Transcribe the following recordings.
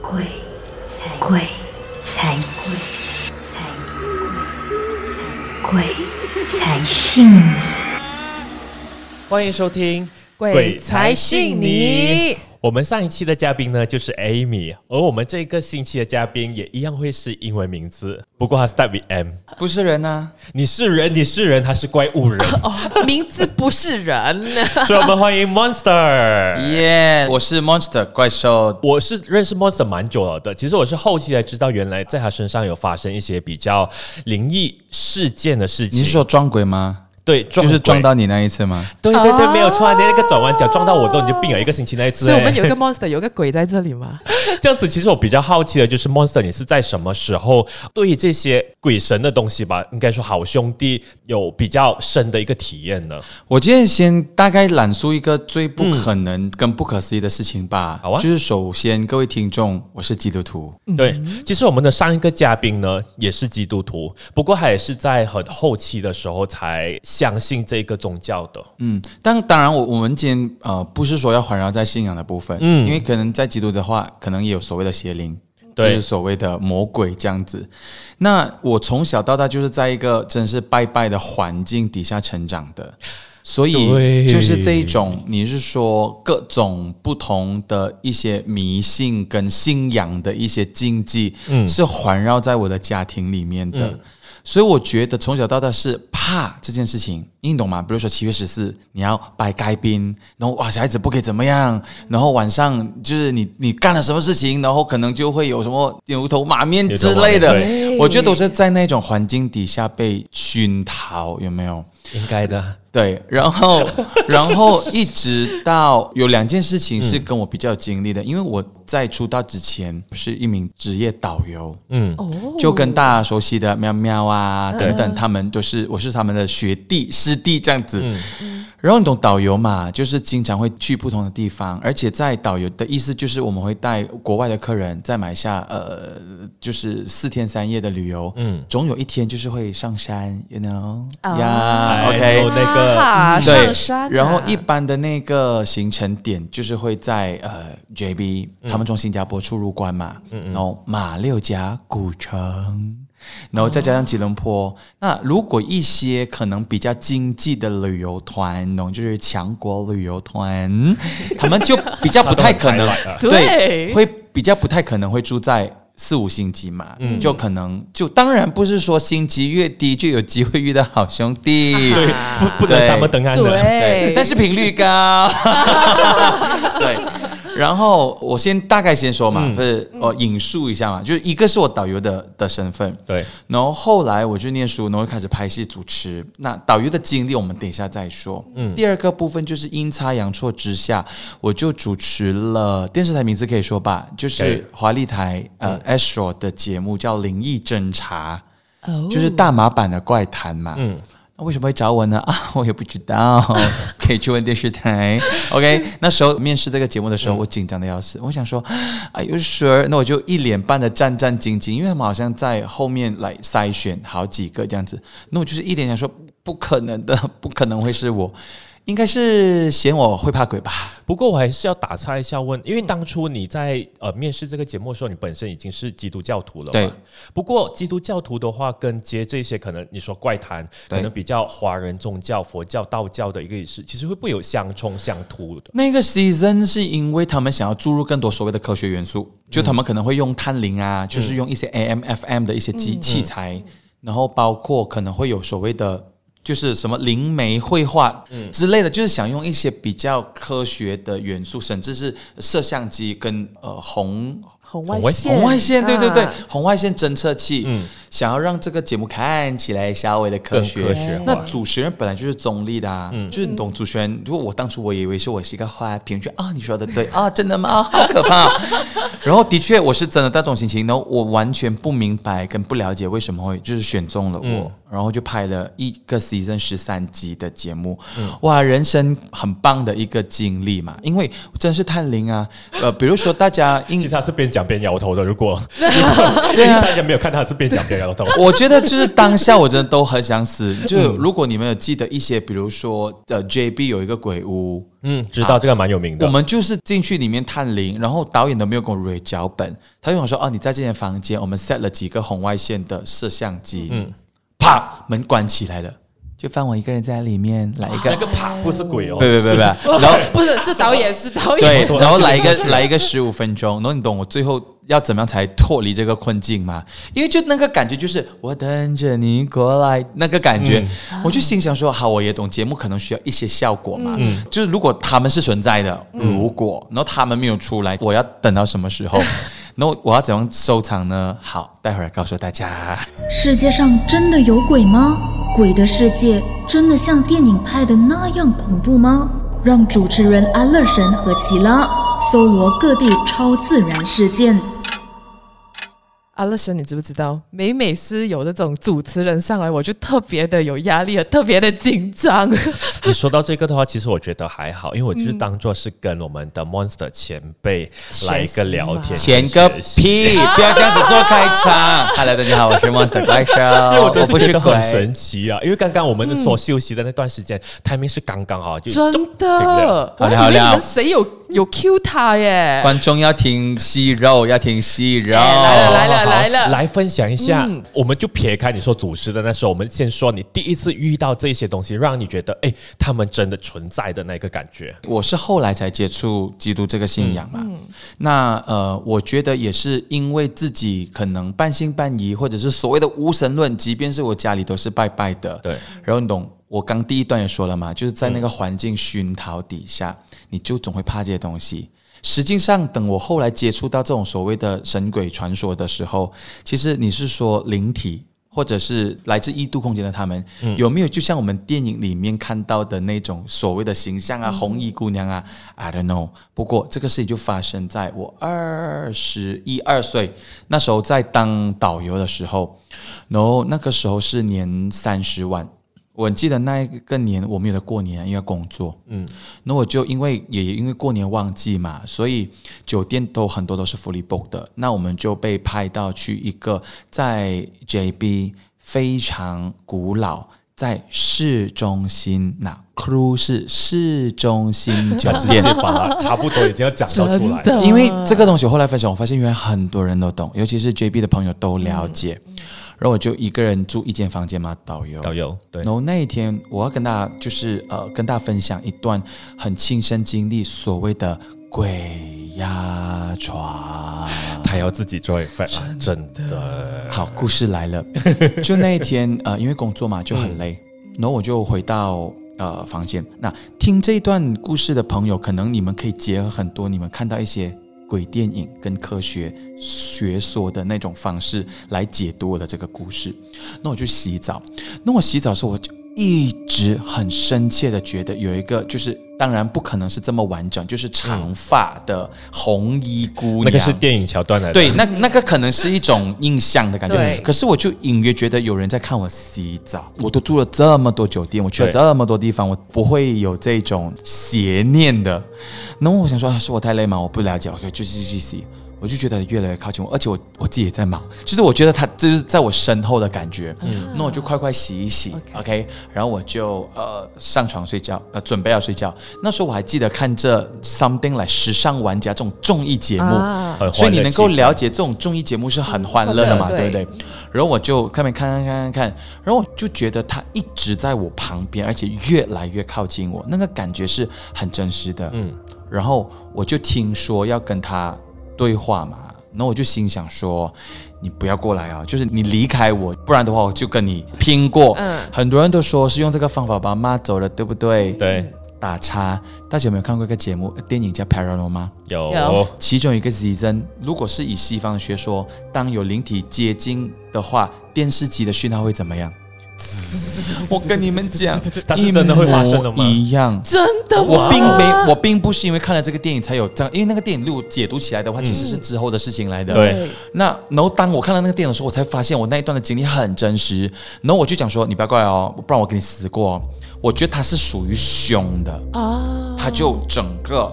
鬼才鬼才鬼才鬼才信你。欢迎收听《鬼才信你。我们上一期的嘉宾呢就是 Amy，而我们这个星期的嘉宾也一样会是英文名字，不过他 start with M。不是人啊，你是人，你是人，他是怪物人，哦，名字不是人。所以我们欢迎 Monster。耶！我是 Monster 怪兽，我是认识 Monster 蛮久了的，其实我是后期才知道，原来在他身上有发生一些比较灵异事件的事情。你是说撞鬼吗？对，就是撞到你那一次吗？对对对，哦没有错啊！你那个转弯角撞到我之后，你就病了一个星期那一次。哎所以我们有一个 monster，有个鬼在这里吗？这样子，其实我比较好奇的就是 Monster，你是在什么时候对于这些鬼神的东西吧，应该说好兄弟有比较深的一个体验呢？我今天先大概阐述一个最不可能跟不可思议的事情吧。好啊就是首先各位听众，我是基督徒，对，其实我们的上一个嘉宾呢也是基督徒，不过他也是在很后期的时候才相信这个宗教的。嗯，但当然我我们今天呃不是说要环绕在信仰的部分，嗯嗯，因为可能在基督的话，可能也有所谓的邪灵。对就是所谓的魔鬼这样子。那我从小到大就是在一个真是拜拜的环境底下成长的，所以就是这一种，你是说各种不同的一些迷信跟信仰的一些禁忌，嗯是环绕在我的家庭里面的。嗯所以我觉得从小到大是怕这件事情，你懂吗？比如说七月十四你要摆该宾，然后哇小孩子不可以怎么样，然后晚上就是你你干了什么事情，然后可能就会有什么牛头马面之类的我觉得都是在那种环境底下被熏陶，有没有？应该的，对，然后，然后一直到有两件事情是跟我比较有经历的，因为我在出道之前是一名职业导游，嗯，哦，就跟大家熟悉的喵喵啊等等，他们都是我是他们的学弟师弟这样子。然后你懂导游嘛，就是经常会去不同的地方，而且在导游的意思就是我们会带国外的客人在买下呃，就是四天三夜的旅游，嗯，总有一天就是会上山，you know 啊呀，OK。那个啊对。上山啊，然后一般的那个行程点就是会在呃 JB，他们从新加坡出入关嘛，然后马六甲古城。然后再加上吉隆坡，那如果一些可能比较经济的旅游团，那种就是强国旅游团，他们就比较不太可能 对会比较不太可能会住在四五星级嘛，就可能就当然不是说星级越低就有机会遇到好兄弟，对，不不能对。三么等安的。对对，，但是频率高。对，然后我先大概先说嘛，嗯。不是哦，引述一下嘛，就是一个是我导游的的身份，对，然后后来我就念书，然后开始拍戏主持。那导游的经历我们等一下再说。嗯，第二个部分就是阴差阳错之下，我就主持了电视台名字可以说吧，就是华丽台呃 Astro 的节目叫《灵异侦查》，哦。就是大马版的怪谈嘛。嗯为什么会找我呢？啊，我也不知道，可以去问电视台。OK，那时候面试这个节目的时候，我紧张的要死。我想说，Are you sure？那我就一脸半的战战兢兢，因为他们好像在后面来筛选好几个这样子。那我就是一脸想说，不可能的，不可能会是我，应该是嫌我会怕鬼吧？不过我还是要打岔一下问，因为当初你在呃面试这个节目的时候，你本身已经是基督教徒了嘛？对。不过基督教徒的话，跟接这些可能你说怪谈，可能比较华人宗教、佛教、道教的一个仪式，其实会不会有相冲相突的？那个 season 是因为他们想要注入更多所谓的科学元素，就他们可能会用探灵啊，就是用一些 AM、FM 的一些机器材，然后包括可能会有所谓的。就是什么灵媒绘画之类的，就是想用一些比较科学的元素，甚至是摄像机跟呃红红外外线，红外线，对对对啊，红外线侦测器，嗯想要让这个节目看起来稍微的科学。更科学化那主持人本来就是中立的啊，就是你懂主持人。如果我当初我以为是我是一个花瓶，就啊你说的对啊，真的吗？好可怕。然后的确我是真的那种心情，然后我完全不明白跟不了解为什么会就是选中了我，嗯然后就拍了一个 season 十三集的节目，哇，人生很棒的一个经历嘛，因为真的是探灵啊。呃，比如说大家因其实他是边讲讲边摇头的。如果 对啊大家没有看他是边讲边摇头，我觉得就是当下我真的都很想死。就如果你们有记得一些，比如说呃，JB 有一个鬼屋，嗯，知道这个蛮有名的。我们就是进去里面探灵，然后导演都没有跟我 read 脚本，他就跟我说：“哦，你在这间房间，我们 set 了几个红外线的摄像机，嗯，啪，门关起来了，就放我一个人在里面，来一个那，个啪不是鬼哦，对不不不，然后不是是导演是导演对，，然后来一个来一个十五分钟，然后你懂我最后要怎么样才脱离这个困境吗？因为就那个感觉就是我等着你过来那个感觉，我就心想说，好，我也懂节目可能需要一些效果嘛，就是如果他们是存在的，如果然后他们没有出来，我要等到什么时候？然后我要怎样收场呢？好，待会儿告诉大家。世界上真的有鬼吗？鬼的世界真的像电影拍的那样恐怖吗？让主持人安乐神和奇拉搜罗各地超自然事件。阿乐神，你知不知道？每每是有这种主持人上来，我就特别的有压力，特别的紧张。你说到这个的话，其实我觉得还好，因为我就是当做是跟我们的 Monster 前辈来一个聊天，前个屁！不要这样子做开场。Hello，大家好，我是 Monster 怪兽，因为我真不是是觉得很。神奇啊！因为刚刚我们所休息的那段时间、t i m i n g 是刚刚好，就真这个的，好了好了你们谁有有 Q 他耶？观众要听息肉，要听息肉。哎来了来了来了来分享一下。我们就撇开你说主持的那时候，我们先说你第一次遇到这些东西，让你觉得哎，他们真的存在的那个感觉。我是后来才接触基督这个信仰嘛。那呃，我觉得也是因为自己可能半信半疑，或者是所谓的无神论，即便是我家里都是拜拜的。对，然后你懂，我刚第一段也说了嘛，就是在那个环境熏陶底下，你就总会怕这些东西。实际上，等我后来接触到这种所谓的神鬼传说的时候，其实你是说灵体，或者是来自异度空间的他们，有没有就像我们电影里面看到的那种所谓的形象啊，红衣姑娘啊？I don't know。不过这个事情就发生在我二十一二岁那时候，在当导游的时候，然后那个时候是年三十万。我记得那一个年我没有在过年，因为工作，嗯，那我就因为也因为过年旺季嘛，所以酒店都很多都是 fully book 的。那我们就被派到去一个在 JB 非常古老，在市中心，那 crew 是市中心酒店直接。把差不多已经要讲到出来了。因为这个东西，我后来分享，我发现原来很多人都懂，尤其是 JB 的朋友都了解。然后我就一个人住一间房间嘛，导游。导游对然后那一天，我要跟大家就是呃，跟大家分享一段很亲身经历所谓的鬼压床。他要自己做 effect 啊，真的。好，故事来了。就那一天，呃，因为工作嘛，就很累，然后我就回到呃房间。那听这一段故事的朋友，可能你们可以结合很多你们看到一些鬼电影跟科学学说的那种方式来解读我的这个故事。那我去洗澡，那我洗澡的时候，我就一直很深切的觉得有一个，就是当然不可能是这么完整，就是长发的红衣姑娘，那个是电影桥段来的，对，那那个可能是一种印象的感觉。可是我就隐约觉得有人在看我洗澡。我都住了这么多酒店，我去了这么多地方，我不会有这种邪念的。然后我想说，啊是我太累吗？我不了解，OK，就洗洗洗。我就觉得越来越靠近我，而且我我自己也在忙，就是我觉得他就是在我身后的感觉。嗯，那我就快快洗一洗 OK，OK，然后我就呃上床睡觉，呃准备要睡觉。那时候我还记得看这 Something 来时尚玩家这种综艺节目，啊所以你能够了解这种综艺节目是很欢乐的嘛，嗯对不对？然后我就看面看看看看看，然后我就觉得他一直在我旁边，而且越来越靠近我，那个感觉是很真实的。嗯，然后我就听说要跟他对话嘛，那我就心想说。你不要过来啊！就是你离开我，不然的话我就跟你拼过。嗯很多人都说是用这个方法把妈走了，对不对？对，打叉，大家有没有看过一个节目电影叫《Paranormal》吗？有有其中一个 season，如果是以西方学说，当有灵体接近的话，电视机的讯号会怎么样？我跟你们讲，它是真的会发生的吗一样。真的我？并没，我并不是因为看了这个电影才有这样，因为那个电影如果解读起来的话，其实是之后的事情来的。对那然后当我看到那个电影的时候，我才发现我那一段的经历很真实。然后我就讲说，你不要过来哦，不然我给你死过哦。我觉得他是属于凶的，啊，他就整个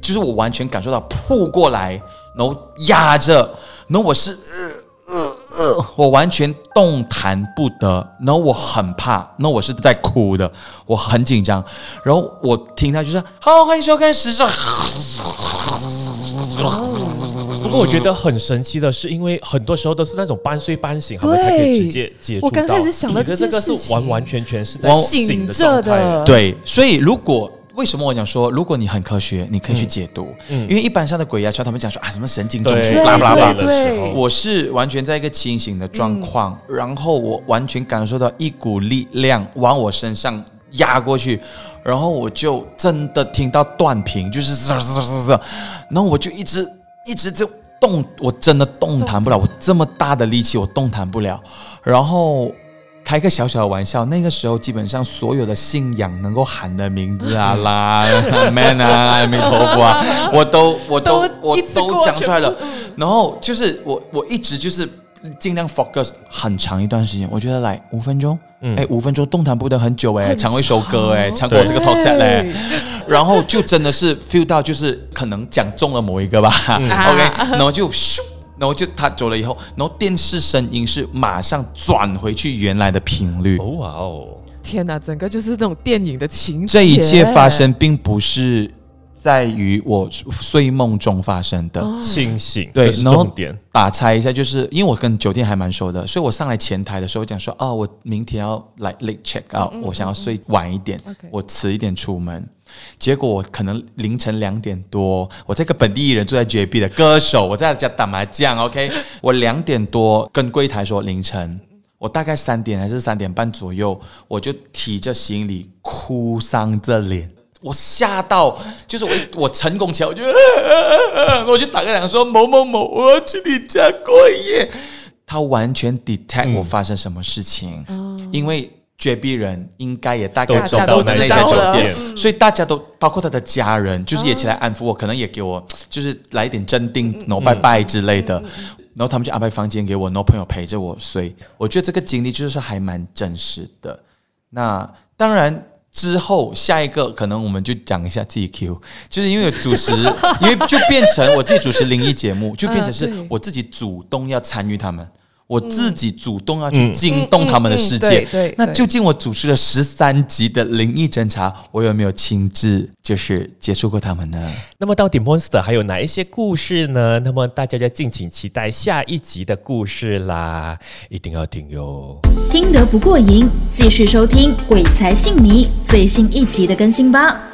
就是我完全感受到扑过来，然后压着，然后我是呃呃呃，我完全动弹不得，然后我很怕，然后我是在哭的，我很紧张，然后我听他就说好，欢迎收看时尚。不过我觉得很神奇的是，因为很多时候都是那种半睡半醒，他们才可以直接接触到。我刚开始想的你的这个是完完全全是在醒着状态的对，所以如果为什么我讲说，如果你很科学，你可以去解读，因为一般上的鬼压床，他们讲说啊什么神经中枢，对，对巴拉巴拉。的时候，我是完全在一个清醒的状况，然后我完全感受到一股力量往我身上压过去，然后我就真的听到断频，就是嗖嗖嗖嗖嗖，然后我就一直一直就动，我真的动弹不了，我这么大的力气我动弹不了，然后。开个小小的玩笑，那个时候基本上所有的信仰能够喊的名字啊啦、man 啊、阿弥陀佛啊，我都我都都我都过讲出来了。然后就是我我一直就是尽量 focus 很长一段时间，我觉得来五分钟，哎、五分钟动弹不得很久哎、很唱一首歌哎、唱长过我这个 talk set 嘞。对，然后就真的是 feel 到就是可能讲中了某一个吧、o k 然后就咻。然后就他走了以后，然后电视声音是马上转回去原来的频率。哦哇哦，天哪，整个就是那种电影的情节。这一切发生并不是在于我睡梦中发生的。清醒，对是然后重点。打岔一下，就是因为我跟酒店还蛮熟的，所以我上来前台的时候讲说，哦，我明天要来 late check out，、我想要睡晚一点我迟一点出门。结果我可能凌晨两点多，我这个本地艺人住在 JB 的歌手，我在家打麻将，OK，我两点多跟柜台说凌晨，我大概三点还是三点半左右，我就提着行李哭丧着脸。我吓到，就是我我成功起来，我就、我就打个电话说某某某，我要去你家过夜。他完全 detect 我发生什么事情，因为绝壁人应该也大概都知在那家酒店，嗯所以大家都包括他的家人，就是也起来安抚我，可能也给我就是来一点镇定，然后拜拜之类的。然后他们就安排房间给我，然后朋友陪着我睡。我觉得这个经历就是还蛮真实的。那当然。之后下一个可能我们就讲一下 GQ，就是因为主持，因为就变成我自己主持灵异节目，就变成是我自己主动要参与他们，我自己主动要去惊动他们的世界。嗯嗯嗯对对对那究竟我主持了十三集的灵异侦查，我有没有亲自就是接触过他们呢？那么到底 Monster 还有哪一些故事呢？那么大家就敬请期待下一集的故事啦，一定要听哟。听得不过瘾，继续收听《鬼才信你》最新一集的更新吧。